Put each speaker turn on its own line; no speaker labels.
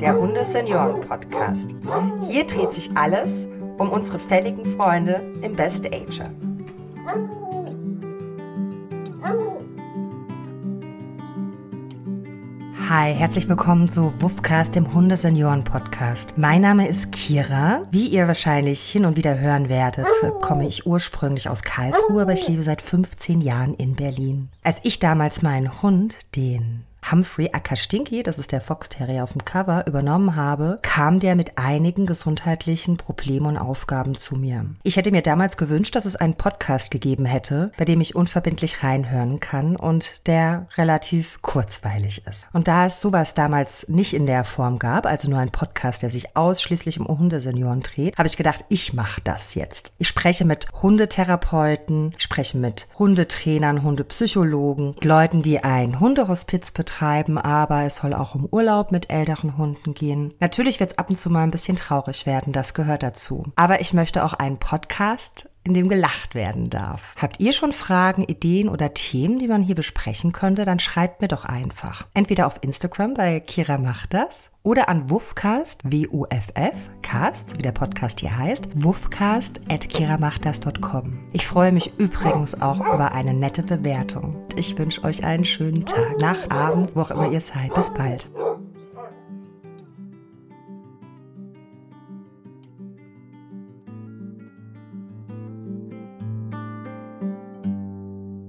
der Hunde-Senioren-Podcast. Hier dreht sich alles um unsere fälligen Freunde im Best Ager. Hi, herzlich willkommen zu Wuffcast, dem Hundesenioren-Podcast. Mein Name ist Kira. Wie ihr wahrscheinlich hin und wieder hören werdet, komme ich ursprünglich aus Karlsruhe, aber ich lebe seit 15 Jahren in Berlin. Als ich damals meinen Hund, den Humphrey Akastinki, das ist der Fox Terrier auf dem Cover, übernommen habe, kam der mit einigen gesundheitlichen Problemen und Aufgaben zu mir. Ich hätte mir damals gewünscht, dass es einen Podcast gegeben hätte, bei dem ich unverbindlich reinhören kann und der relativ kurzweilig ist. Und da es sowas damals nicht in der Form gab, also nur ein Podcast, der sich ausschließlich um Hundesenioren dreht, habe ich gedacht, ich mache das jetzt. Ich spreche mit Hundetherapeuten, spreche mit Hundetrainern, Hundepsychologen, Leuten, die ein Hundehospiz betreiben, betreiben, aber es soll auch um Urlaub mit älteren Hunden gehen. Natürlich wird es ab und zu mal ein bisschen traurig werden, das gehört dazu. Aber ich möchte auch einen Podcast in dem gelacht werden darf. Habt ihr schon Fragen, Ideen oder Themen, die man hier besprechen könnte, dann schreibt mir doch einfach. Entweder auf Instagram bei Kira macht das oder an wuffcast, W-U-F-F, cast, wie der Podcast hier heißt, wuffcast at kiramachtas.com. Ich freue mich übrigens auch über eine nette Bewertung. Ich wünsche euch einen schönen Tag, Nacht, Abend, wo auch immer ihr seid. Bis bald.